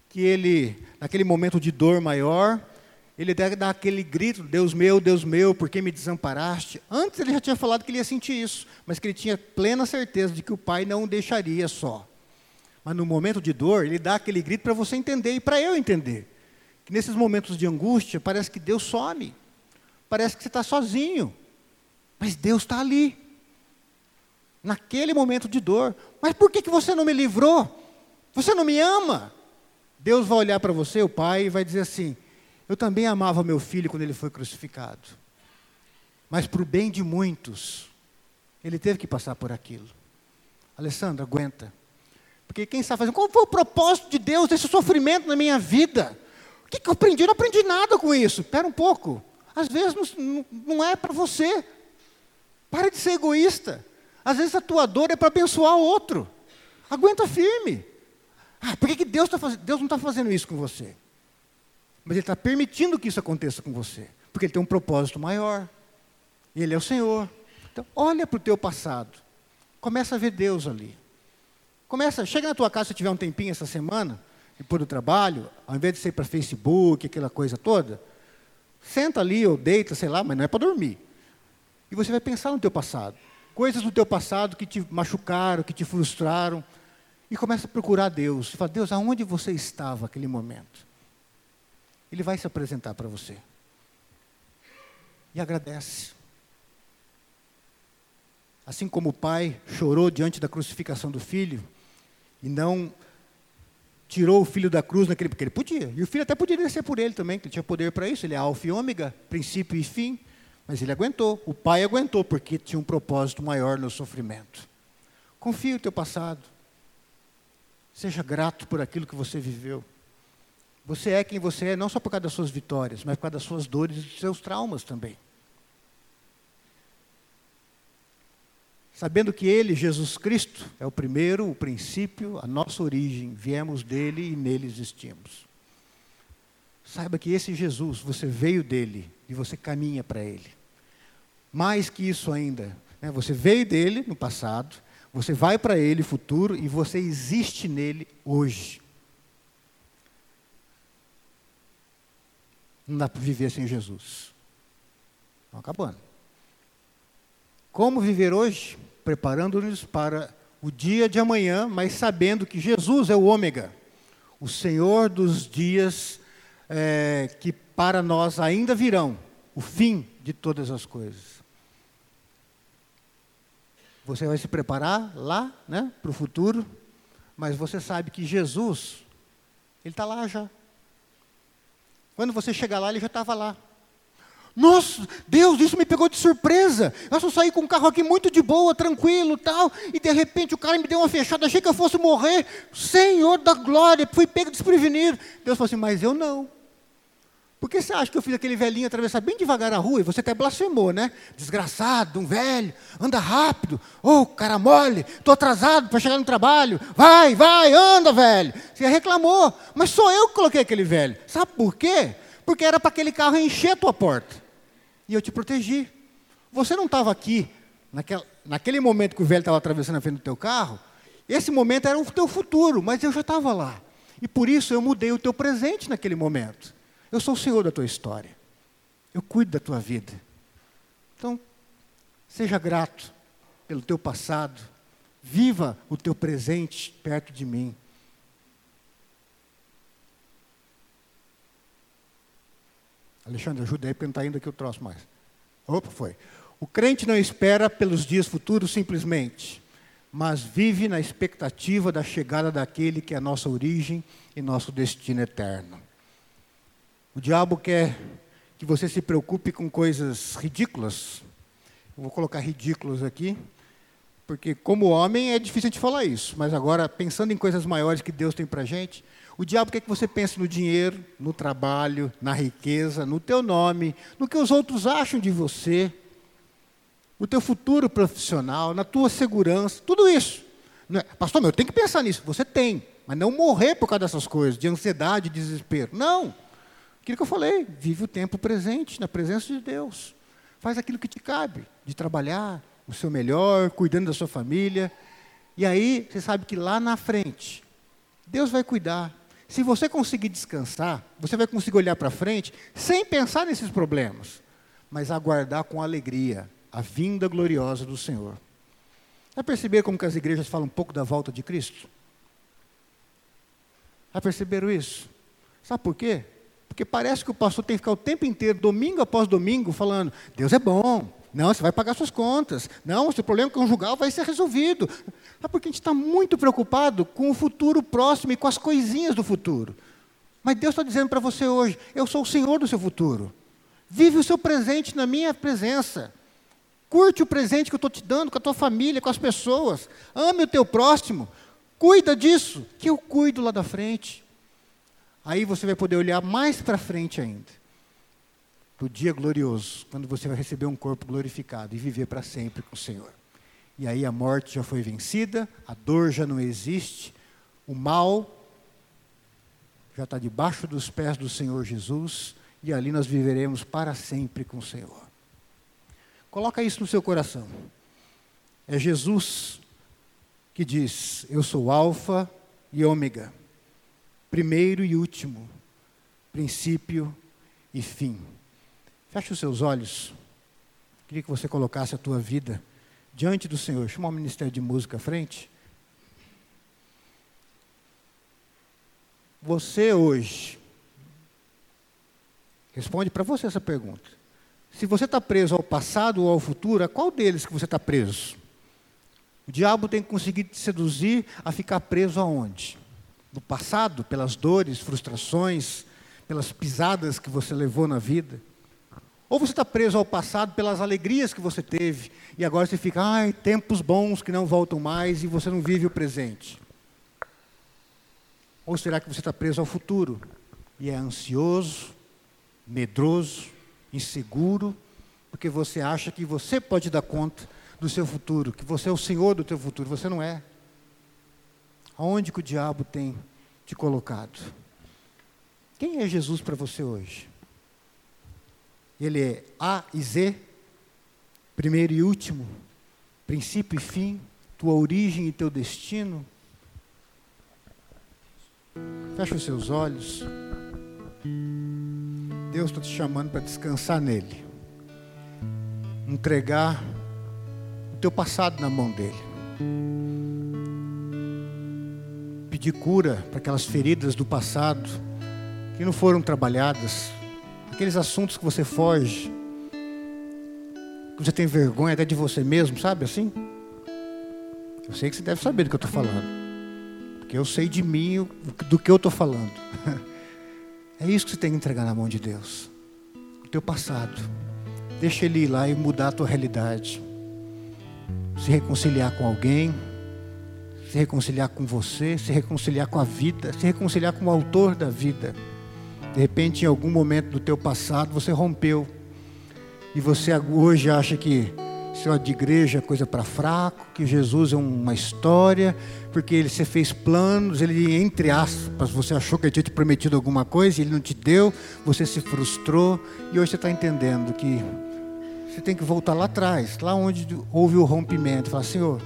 que ele, naquele momento de dor maior, ele dá aquele grito: Deus meu, Deus meu, por que me desamparaste? Antes ele já tinha falado que ele ia sentir isso, mas que ele tinha plena certeza de que o Pai não o deixaria só. Mas no momento de dor, ele dá aquele grito para você entender e para eu entender. Que nesses momentos de angústia, parece que Deus some, parece que você está sozinho, mas Deus está ali. Naquele momento de dor, mas por que, que você não me livrou? Você não me ama? Deus vai olhar para você, o pai, e vai dizer assim: Eu também amava meu filho quando ele foi crucificado. Mas para o bem de muitos, ele teve que passar por aquilo. Alessandra, aguenta. Porque quem está fazendo, qual foi o propósito de Deus desse sofrimento na minha vida? O que, que eu aprendi? Eu não aprendi nada com isso. Espera um pouco. Às vezes não, não é para você. Para de ser egoísta. Às vezes a tua dor é para abençoar o outro. Aguenta firme. Ah, por que, que Deus, tá faz... Deus não está fazendo isso com você? Mas Ele está permitindo que isso aconteça com você. Porque Ele tem um propósito maior. Ele é o Senhor. Então, olha para o teu passado. Começa a ver Deus ali. Começa, chega na tua casa se tiver um tempinho essa semana, depois do trabalho, ao invés de ser para Facebook, aquela coisa toda, senta ali ou deita, sei lá, mas não é para dormir. E você vai pensar no teu passado. Coisas do teu passado que te machucaram, que te frustraram, e começa a procurar Deus. E fala, Deus, aonde você estava naquele momento? Ele vai se apresentar para você. E agradece. Assim como o pai chorou diante da crucificação do filho, e não tirou o filho da cruz naquele, porque ele podia. E o filho até poderia ser por ele também, que ele tinha poder para isso, ele é alfa e ômega, princípio e fim. Mas ele aguentou, o pai aguentou, porque tinha um propósito maior no sofrimento. Confia o teu passado. Seja grato por aquilo que você viveu. Você é quem você é, não só por causa das suas vitórias, mas por causa das suas dores e dos seus traumas também. Sabendo que Ele, Jesus Cristo, é o primeiro, o princípio, a nossa origem, viemos dele e nele existimos. Saiba que esse Jesus, você veio dele e você caminha para ele. Mais que isso ainda, né, você veio dele no passado, você vai para Ele futuro e você existe nele hoje. Não dá para viver sem Jesus. Estão acabando. Como viver hoje? Preparando-nos para o dia de amanhã, mas sabendo que Jesus é o ômega, o Senhor dos dias é, que para nós ainda virão, o fim de todas as coisas. Você vai se preparar lá, né, para o futuro, mas você sabe que Jesus, ele está lá já. Quando você chegar lá, ele já estava lá. Nossa, Deus, isso me pegou de surpresa. Eu só saí com um carro aqui muito de boa, tranquilo tal, e de repente o cara me deu uma fechada, achei que eu fosse morrer. Senhor da glória, fui pego desprevenido. Deus falou assim, mas eu não. Por que você acha que eu fiz aquele velhinho atravessar bem devagar a rua e você até blasfemou, né? Desgraçado, um velho, anda rápido, ô oh, cara mole, estou atrasado para chegar no trabalho, vai, vai, anda, velho. Você reclamou, mas sou eu que coloquei aquele velho. Sabe por quê? Porque era para aquele carro encher a tua porta. E eu te protegi. Você não estava aqui naquela, naquele momento que o velho estava atravessando a frente do teu carro, esse momento era o teu futuro, mas eu já estava lá. E por isso eu mudei o teu presente naquele momento. Eu sou o Senhor da tua história. Eu cuido da tua vida. Então, seja grato pelo teu passado. Viva o teu presente perto de mim. Alexandre, ajuda aí, porque não está indo aqui o troço mais. Opa, foi. O crente não espera pelos dias futuros simplesmente, mas vive na expectativa da chegada daquele que é a nossa origem e nosso destino eterno. O diabo quer que você se preocupe com coisas ridículas. Eu vou colocar ridículos aqui, porque como homem é difícil de falar isso, mas agora pensando em coisas maiores que Deus tem para gente, o diabo quer que você pense no dinheiro, no trabalho, na riqueza, no teu nome, no que os outros acham de você, no teu futuro profissional, na tua segurança, tudo isso. É, Pastor, eu tenho que pensar nisso. Você tem, mas não morrer por causa dessas coisas, de ansiedade, desespero. Não. Aquilo que eu falei, vive o tempo presente, na presença de Deus. Faz aquilo que te cabe, de trabalhar o seu melhor, cuidando da sua família. E aí, você sabe que lá na frente, Deus vai cuidar, se você conseguir descansar, você vai conseguir olhar para frente sem pensar nesses problemas, mas aguardar com alegria a vinda gloriosa do Senhor. Já perceberam como que as igrejas falam um pouco da volta de Cristo? Já perceberam isso? Sabe por quê? Porque parece que o pastor tem que ficar o tempo inteiro, domingo após domingo, falando: Deus é bom, não, você vai pagar suas contas. Não, seu problema conjugal vai ser resolvido. É porque a gente está muito preocupado com o futuro próximo e com as coisinhas do futuro. Mas Deus está dizendo para você hoje: eu sou o Senhor do seu futuro. Vive o seu presente na minha presença. Curte o presente que eu estou te dando com a tua família, com as pessoas. Ame o teu próximo. Cuida disso, que eu cuido lá da frente. Aí você vai poder olhar mais para frente ainda do dia glorioso, quando você vai receber um corpo glorificado e viver para sempre com o Senhor. E aí a morte já foi vencida, a dor já não existe, o mal já está debaixo dos pés do Senhor Jesus, e ali nós viveremos para sempre com o Senhor. Coloca isso no seu coração. É Jesus que diz: Eu sou Alfa e Ômega, primeiro e último, princípio e fim. Feche os seus olhos. Queria que você colocasse a tua vida diante do Senhor. Chama o Ministério de Música à frente. Você hoje, responde para você essa pergunta. Se você está preso ao passado ou ao futuro, a qual deles que você está preso? O diabo tem que conseguir te seduzir a ficar preso aonde? No passado, pelas dores, frustrações, pelas pisadas que você levou na vida. Ou você está preso ao passado pelas alegrias que você teve, e agora você fica, ai, tempos bons que não voltam mais, e você não vive o presente. Ou será que você está preso ao futuro, e é ansioso, medroso, inseguro, porque você acha que você pode dar conta do seu futuro, que você é o senhor do teu futuro, você não é. Aonde que o diabo tem te colocado? Quem é Jesus para você hoje? Ele é A e Z, primeiro e último, princípio e fim, tua origem e teu destino. Fecha os seus olhos. Deus está te chamando para descansar nele. Entregar o teu passado na mão dele. Pedir cura para aquelas feridas do passado que não foram trabalhadas aqueles assuntos que você foge, que você tem vergonha até de você mesmo, sabe assim? Eu sei que você deve saber do que eu estou falando, porque eu sei de mim do que eu estou falando. É isso que você tem que entregar na mão de Deus, o teu passado. Deixa Ele ir lá e mudar a tua realidade. Se reconciliar com alguém, se reconciliar com você, se reconciliar com a vida, se reconciliar com o autor da vida. De repente, em algum momento do teu passado, você rompeu. E você hoje acha que é de igreja é coisa para fraco, que Jesus é uma história, porque ele você fez planos, ele entre aspas, você achou que ele tinha te prometido alguma coisa, e ele não te deu, você se frustrou, e hoje você está entendendo que Você tem que voltar lá atrás, lá onde houve o rompimento, falar: Senhor,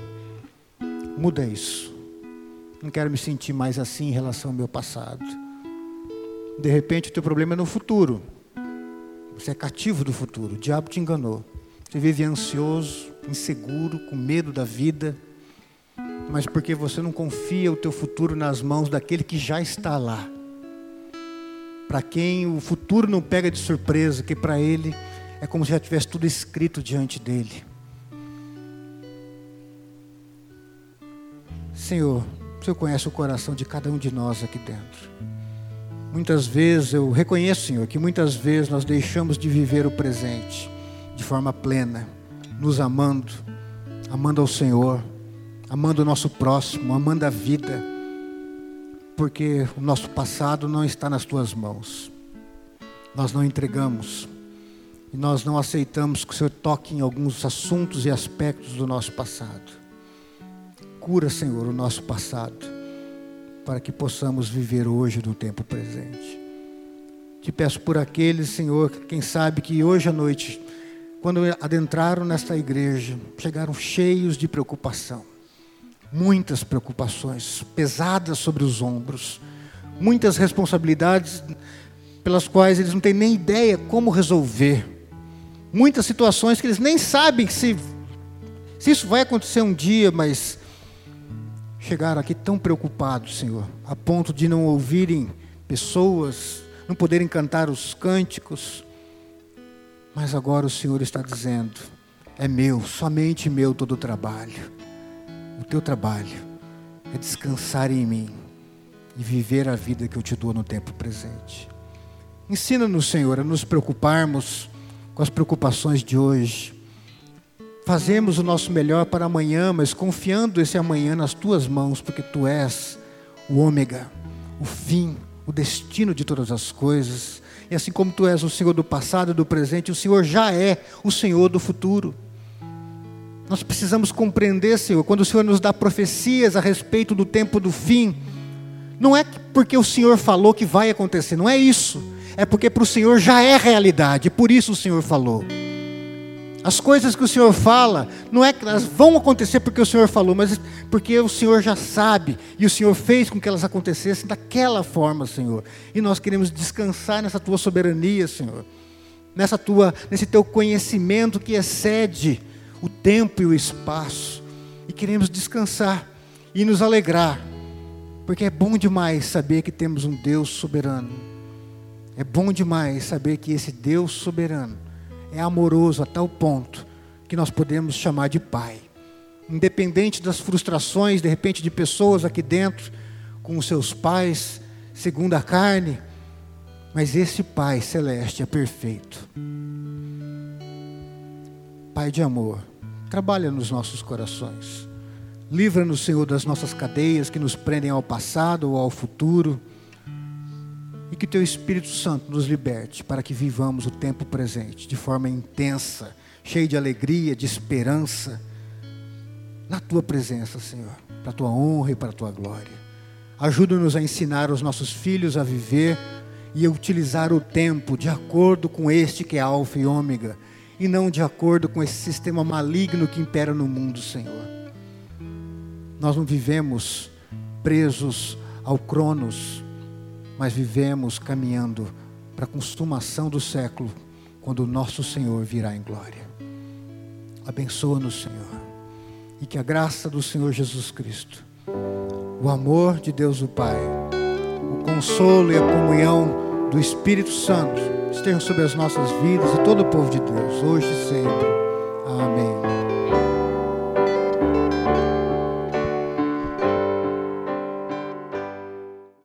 muda isso. Não quero me sentir mais assim em relação ao meu passado. De repente, o teu problema é no futuro. Você é cativo do futuro. O diabo te enganou. Você vive ansioso, inseguro, com medo da vida, mas porque você não confia o teu futuro nas mãos daquele que já está lá. Para quem o futuro não pega de surpresa, que para ele é como se já tivesse tudo escrito diante dele. Senhor, o Senhor conhece o coração de cada um de nós aqui dentro. Muitas vezes eu reconheço, Senhor, que muitas vezes nós deixamos de viver o presente de forma plena, nos amando, amando ao Senhor, amando o nosso próximo, amando a vida, porque o nosso passado não está nas tuas mãos. Nós não entregamos e nós não aceitamos que o Senhor toque em alguns assuntos e aspectos do nosso passado. Cura, Senhor, o nosso passado, para que possamos viver hoje no tempo presente. Te peço por aqueles, Senhor, quem sabe que hoje à noite quando adentraram nesta igreja, chegaram cheios de preocupação. Muitas preocupações pesadas sobre os ombros, muitas responsabilidades pelas quais eles não têm nem ideia como resolver. Muitas situações que eles nem sabem se, se isso vai acontecer um dia, mas chegaram aqui tão preocupados, Senhor, a ponto de não ouvirem pessoas, não poderem cantar os cânticos, mas agora o Senhor está dizendo: é meu, somente meu todo o trabalho. O teu trabalho é descansar em mim e viver a vida que eu te dou no tempo presente. Ensina-nos, Senhor, a nos preocuparmos com as preocupações de hoje. Fazemos o nosso melhor para amanhã, mas confiando esse amanhã nas tuas mãos, porque tu és o ômega, o fim, o destino de todas as coisas. E assim como tu és o Senhor do passado e do presente, o Senhor já é o Senhor do futuro. Nós precisamos compreender, Senhor, quando o Senhor nos dá profecias a respeito do tempo do fim, não é porque o Senhor falou que vai acontecer, não é isso. É porque para o Senhor já é realidade, por isso o Senhor falou. As coisas que o Senhor fala, não é que elas vão acontecer porque o Senhor falou, mas porque o Senhor já sabe e o Senhor fez com que elas acontecessem daquela forma, Senhor. E nós queremos descansar nessa tua soberania, Senhor. Nessa tua, nesse teu conhecimento que excede o tempo e o espaço. E queremos descansar e nos alegrar, porque é bom demais saber que temos um Deus soberano. É bom demais saber que esse Deus soberano é amoroso a tal ponto que nós podemos chamar de Pai. Independente das frustrações, de repente, de pessoas aqui dentro, com os seus pais, segundo a carne, mas esse Pai celeste é perfeito. Pai de amor, trabalha nos nossos corações. Livra-nos, Senhor, das nossas cadeias que nos prendem ao passado ou ao futuro e que teu Espírito Santo nos liberte para que vivamos o tempo presente de forma intensa, cheia de alegria, de esperança, na tua presença, Senhor, para a tua honra e para a tua glória. Ajuda-nos a ensinar os nossos filhos a viver e a utilizar o tempo de acordo com este que é Alfa e Ômega, e não de acordo com esse sistema maligno que impera no mundo, Senhor. Nós não vivemos presos ao Cronos, mas vivemos caminhando para a consumação do século, quando o nosso Senhor virá em glória. Abençoa-nos, Senhor, e que a graça do Senhor Jesus Cristo, o amor de Deus o Pai, o consolo e a comunhão do Espírito Santo estejam sobre as nossas vidas e todo o povo de Deus, hoje e sempre. Amém.